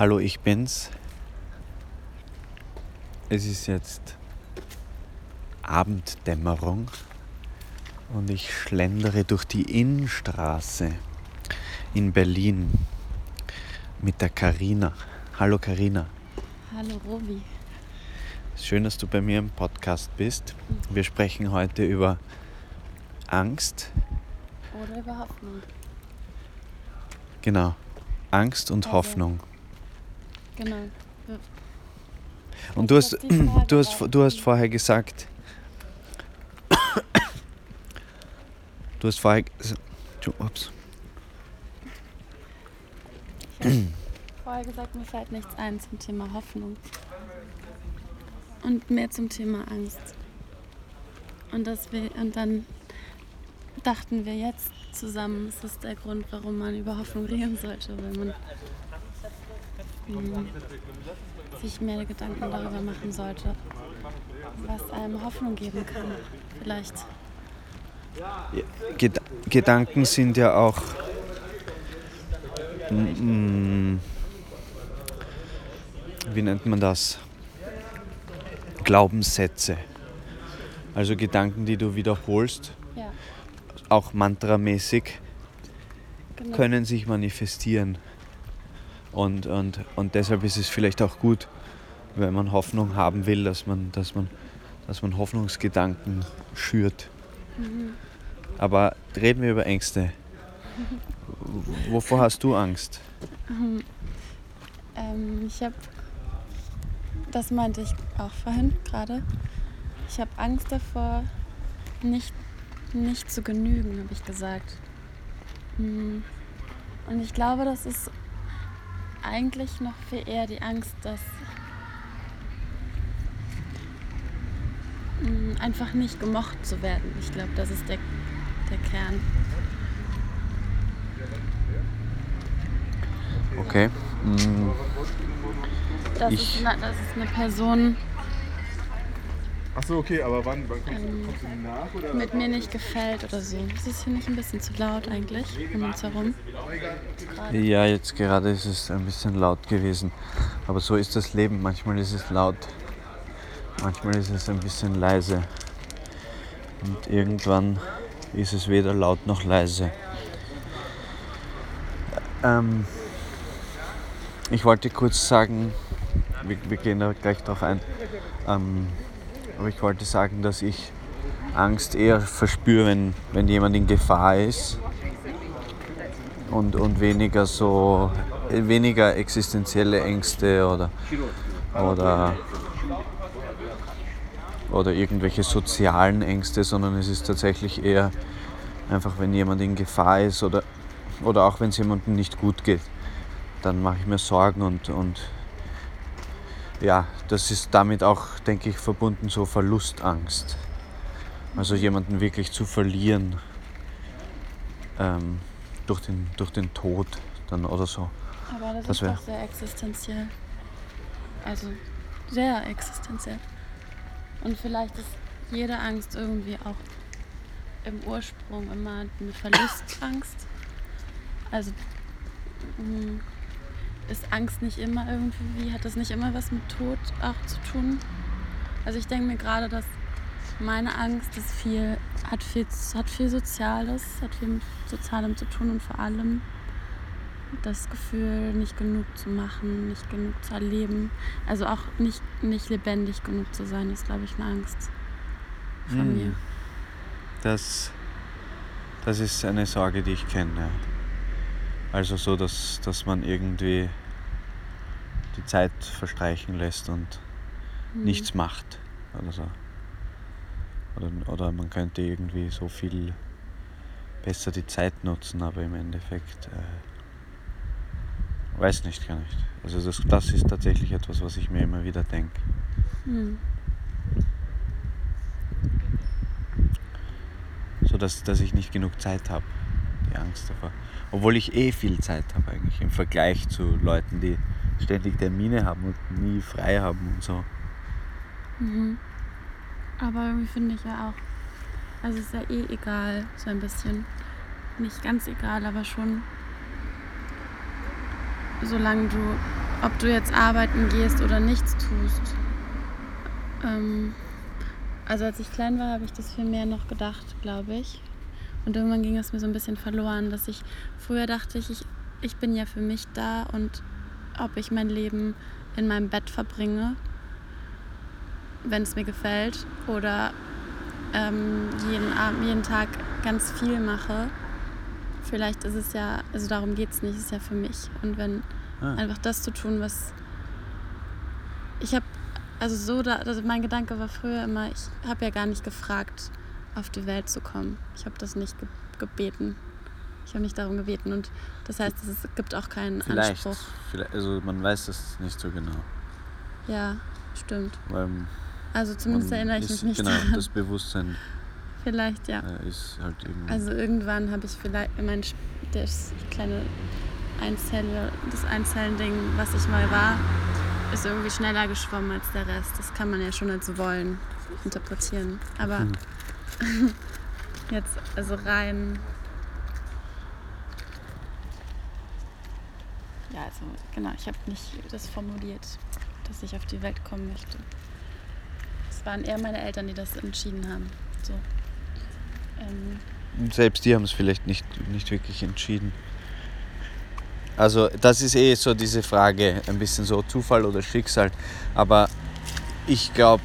Hallo, ich bin's. Es ist jetzt Abenddämmerung und ich schlendere durch die Innenstraße in Berlin mit der Karina. Hallo Karina. Hallo Robi. Schön, dass du bei mir im Podcast bist. Wir sprechen heute über Angst. Oder über Hoffnung. Genau. Angst und Also, Hoffnung. Genau. Und du hast, du hast, du hast vorher gesagt, du hast vorher, ups, Vorher gesagt, mir fällt nichts ein zum Thema Hoffnung. Und mehr zum Thema Angst. Und, das wir, und dann dachten wir jetzt zusammen, es ist der Grund, warum man über Hoffnung reden sollte, weil man sich mehr Gedanken darüber machen sollte, was einem Hoffnung geben kann. Vielleicht. Ged Gedanken sind ja auch wie nennt man das? Glaubenssätze. Also Gedanken, die du wiederholst, Ja, auch mantramäßig, genau. können sich manifestieren. Und, und, und deshalb ist es vielleicht auch gut, wenn man Hoffnung haben will, dass man, dass man, dass man Hoffnungsgedanken schürt. Mhm. Aber reden wir über Ängste. Wovor hast du Angst? Ähm, ich habe, das meinte ich auch vorhin gerade, ich habe Angst davor, nicht, nicht zu genügen, habe ich gesagt. Hm. Und ich glaube, das ist eigentlich noch viel eher die Angst, dass hm, einfach nicht gemocht zu werden. Ich glaube, das ist der, der Kern. Okay. Mm, Das, Ich- ist, na, das ist eine Person, Achso, okay, aber wann, wann kommst, Ähm, du, kommst du nach? Oder? mit mir nicht gefällt oder so. Ist es hier nicht ein bisschen zu laut eigentlich um uns herum? Ja, jetzt gerade ist es ein bisschen laut gewesen. Aber so ist das Leben. Manchmal ist es laut, manchmal ist es ein bisschen leise. Und irgendwann ist es weder laut noch leise. Ähm, ich wollte kurz sagen, wir, wir gehen da gleich drauf ein, ähm, aber ich wollte sagen, dass ich Angst eher verspüre, wenn, wenn jemand in Gefahr ist und, und weniger so weniger existenzielle Ängste oder oder oder irgendwelche sozialen Ängste, sondern es ist tatsächlich eher einfach, wenn jemand in Gefahr ist oder oder auch wenn es jemandem nicht gut geht, dann mache ich mir Sorgen und und ja, das ist damit auch, denke ich, verbunden so Verlustangst. Also jemanden wirklich zu verlieren ähm, durch, den, durch den Tod dann oder so. Aber das, Das ist doch sehr existenziell. Also sehr existenziell. Und vielleicht ist jede Angst irgendwie auch im Ursprung immer eine Verlustangst. Also mh, ist Angst nicht immer irgendwie, hat das nicht immer was mit Tod auch zu tun? Also ich denke mir gerade, dass meine Angst ist viel, hat viel, hat viel Soziales, hat viel mit Sozialem zu tun und vor allem das Gefühl, nicht genug zu machen, nicht genug zu erleben. Also auch nicht, nicht lebendig genug zu sein, ist, glaube ich, eine Angst von Mm. mir. Das, das ist eine Sorge, die ich kenne. Also so, dass, dass man irgendwie die Zeit verstreichen lässt und Hm. nichts macht oder so. Oder, oder man könnte irgendwie so viel besser die Zeit nutzen, aber im Endeffekt äh, weiß nicht, gar nicht. Also das, das ist tatsächlich etwas, was ich mir immer wieder denke. Hm. So dass, dass ich nicht genug Zeit habe. Die Angst davor. Obwohl ich eh viel Zeit habe eigentlich im Vergleich zu Leuten, die ständig Termine haben und nie frei haben und so. Mhm. Aber irgendwie finde ich ja auch, also ist ja eh egal, so ein bisschen. Nicht ganz egal, aber schon, solange du ob du jetzt arbeiten gehst oder nichts tust. Ähm, also als ich klein war, habe ich das viel mehr noch gedacht, glaube ich. Und irgendwann ging es mir so ein bisschen verloren, dass ich früher dachte ich, ich, ich bin ja für mich da und ob ich mein Leben in meinem Bett verbringe, wenn es mir gefällt, oder ähm, jeden, Abend, jeden Tag ganz viel mache. Vielleicht ist es ja, also darum geht es nicht, es ist ja für mich. Und wenn Ah. einfach das zu tun, was ich habe, also so, da, also mein Gedanke war früher immer, ich habe ja gar nicht gefragt, auf die Welt zu kommen. Ich habe das nicht ge gebeten. Ich habe nicht darum gebeten und das heißt, es gibt auch keinen Vielleicht, Anspruch. vielleicht. Also man weiß das nicht so genau. Ja, stimmt. Weil Also zumindest erinnere ich ist, mich nicht Genau, daran. das Bewusstsein Vielleicht, ja. äh, ist halt. Also irgendwann habe ich vielleicht mein das kleine Einzelle, das Einzellending, was ich mal war, ist irgendwie schneller geschwommen als der Rest. Das kann man ja schon als wollen interpretieren. Aber Hm. jetzt also rein. Ja, also genau, ich habe nicht das formuliert, dass ich auf die Welt kommen möchte. Es waren eher meine Eltern, die das entschieden haben. So. Ähm, Selbst die haben es vielleicht nicht, nicht wirklich entschieden. Also das ist eh so diese Frage, ein bisschen so Zufall oder Schicksal. Aber ich glaube,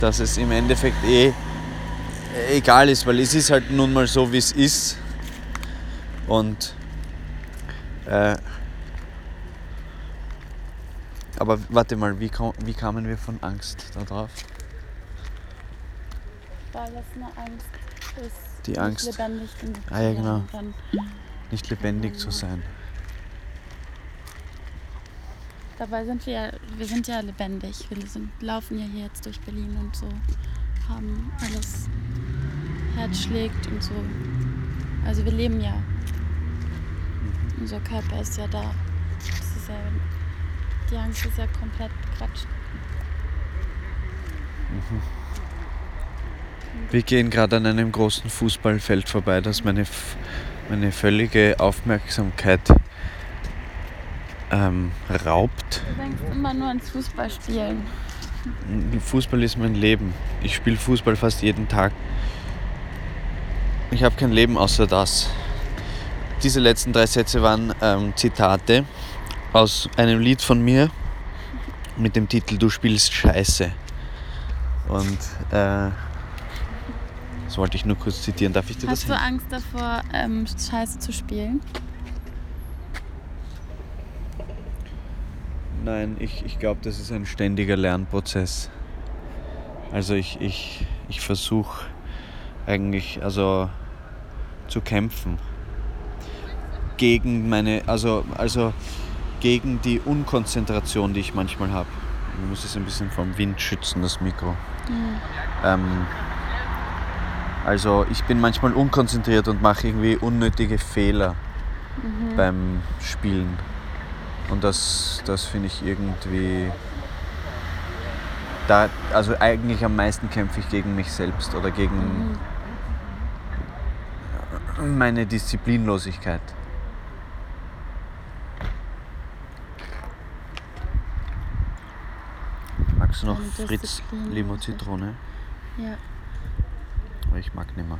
dass es im Endeffekt eh egal ist, weil es ist halt nun mal so, wie es ist. Und äh, aber warte mal, wie, kam, wie kamen wir von Angst da drauf? Weil das eine Angst ist. Die nicht Angst. Lebendig genug Ah, ja, genau. Nicht lebendig zu sein. Dabei sind wir ja, wir sind ja lebendig. Wir sind, laufen ja hier jetzt durch Berlin und so. Haben alles. Herz schlägt und so. Also wir leben ja. Mhm. Unser Körper ist ja da. Das ist ja, die Angst ist ja komplett Quatsch. Wir gehen gerade an einem großen Fußballfeld vorbei, das meine, meine völlige Aufmerksamkeit ähm, raubt. Du denkst immer nur ans Fußballspielen. Fußball ist mein Leben. Ich spiele Fußball fast jeden Tag. Ich habe kein Leben außer das. Diese letzten drei Sätze waren ähm, Zitate aus einem Lied von mir mit dem Titel Du spielst Scheiße. Und äh, das wollte ich nur kurz zitieren. Darf ich dir das Hast du Angst davor, ähm, Scheiße zu spielen? Nein, ich, ich glaube, das ist ein ständiger Lernprozess. Also ich, ich, ich versuche eigentlich also zu kämpfen gegen meine, also, also gegen die Unkonzentration, die ich manchmal habe. Ich muss es ein bisschen vom Wind schützen, das Mikro. Ähm, also ich bin manchmal unkonzentriert und mache irgendwie unnötige Fehler beim Spielen. Und das, das finde ich irgendwie. Da, also eigentlich am meisten kämpfe ich gegen mich selbst oder gegen meine Disziplinlosigkeit. Du noch Fritz Limo. Zitrone? Ja. Aber ich mag nicht mehr.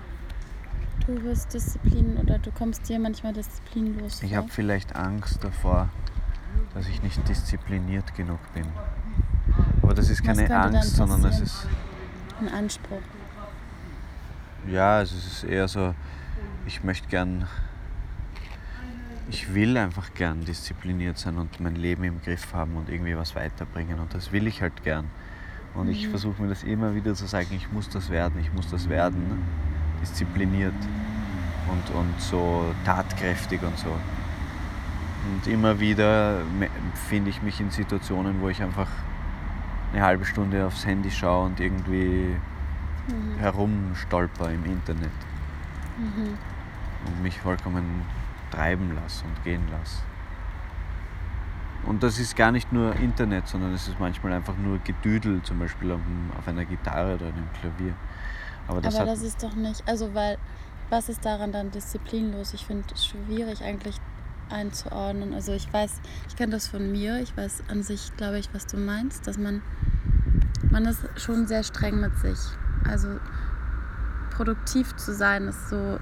Du wirst Disziplin oder du kommst dir manchmal disziplinlos Ich habe vielleicht Angst davor, dass ich nicht diszipliniert genug bin. Aber das ist keine Angst, sondern es passieren? ist einen Anspruch. Ja, also es ist eher so, ich möchte gern, ich will einfach gern diszipliniert sein und mein Leben im Griff haben und irgendwie was weiterbringen und das will ich halt gern. Und ich versuche mir das immer wieder zu sagen, ich muss das werden, ich muss das werden, ne? diszipliniert und, und so tatkräftig und so. Und immer wieder finde ich mich in Situationen, wo ich einfach eine halbe Stunde aufs Handy schaue und irgendwie herumstolper im Internet und mich vollkommen treiben lasse und gehen lasse. Und das ist gar nicht nur Internet, sondern es ist manchmal einfach nur Gedüdel, zum Beispiel auf, auf einer Gitarre oder einem Klavier. Aber das Aber das ist doch nicht, also weil, was ist daran dann disziplinlos? Ich finde es schwierig eigentlich einzuordnen. Also ich weiß, ich kenne das von mir, ich weiß an sich, glaube ich, was du meinst, dass man, man ist schon sehr streng mit sich. Also produktiv zu sein ist so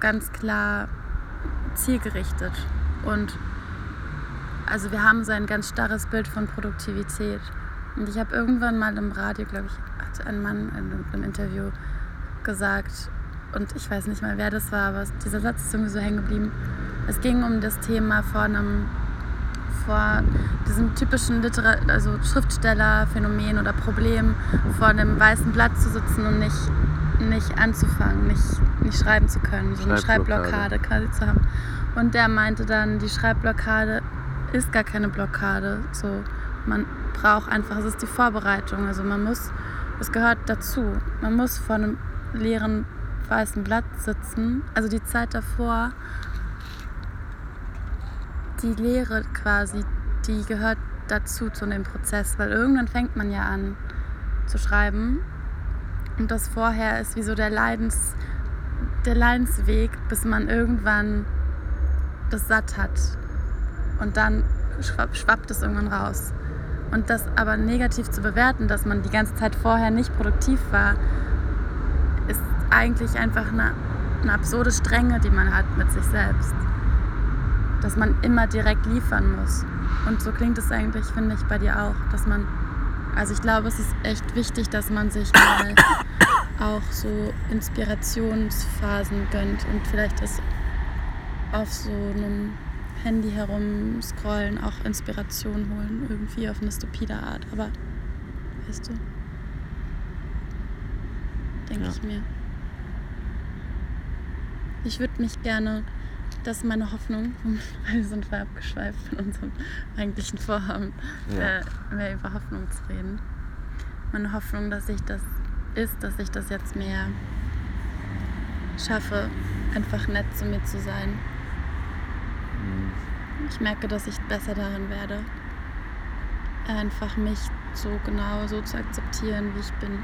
ganz klar zielgerichtet. Und also wir haben so ein ganz starres Bild von Produktivität. Und ich habe irgendwann mal im Radio, glaube ich, hat ein Mann in einem Interview gesagt, und ich weiß nicht mal, wer das war, aber dieser Satz ist irgendwie so hängen geblieben. Es ging um das Thema vor einem vor diesem typischen Literar also Schriftstellerphänomen oder Problem, vor einem weißen Blatt zu sitzen und nicht, nicht anzufangen, nicht, nicht schreiben zu können, so eine Schreibblockade quasi zu haben. Und der meinte dann, die Schreibblockade ist gar keine Blockade. So, man braucht einfach, es ist die Vorbereitung. Also man muss, es gehört dazu. Man muss vor einem leeren weißen Blatt sitzen, also die Zeit davor, die Lehre quasi, die gehört dazu zu dem Prozess, weil irgendwann fängt man ja an zu schreiben und das vorher ist wie so der Leidens der Leidensweg, bis man irgendwann das satt hat und dann schwapp, schwappt es irgendwann raus. Und das aber negativ zu bewerten, dass man die ganze Zeit vorher nicht produktiv war, ist eigentlich einfach eine, eine absurde Strenge, die man hat mit sich selbst. Dass man immer direkt liefern muss. Und so klingt es eigentlich, finde ich, bei dir auch, dass man, also ich glaube, es ist echt wichtig, dass man sich mal auch so Inspirationsphasen gönnt und vielleicht ist auf so einem Handy herumscrollen auch Inspiration holen, irgendwie auf eine stupide Art. Aber weißt du, denke Ja. ich mir. Ich würde mich gerne, das ist meine Hoffnung, weil wir sind voll abgeschweift von unserem eigentlichen Vorhaben, Ja. äh, mehr über Hoffnung zu reden. Meine Hoffnung, dass ich das ist, dass ich das jetzt mehr schaffe, einfach nett zu mir zu sein. Mhm. Ich merke, dass ich besser darin werde, einfach mich so genau so zu akzeptieren, wie ich bin.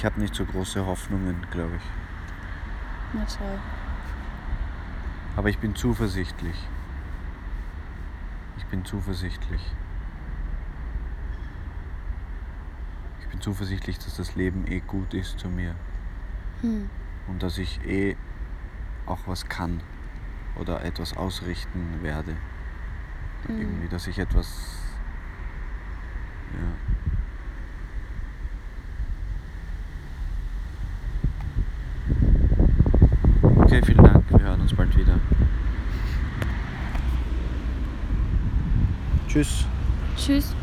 Ich habe nicht so große Hoffnungen, glaube ich. Na toll. Aber ich bin zuversichtlich. Ich bin zuversichtlich. Ich bin zuversichtlich, dass das Leben eh gut ist zu mir Hm. und dass ich eh auch was kann oder etwas ausrichten werde. Mhm. Irgendwie, dass ich etwas. Ja. Okay, vielen Dank. Wir hören uns bald wieder. Tschüss. Tschüss.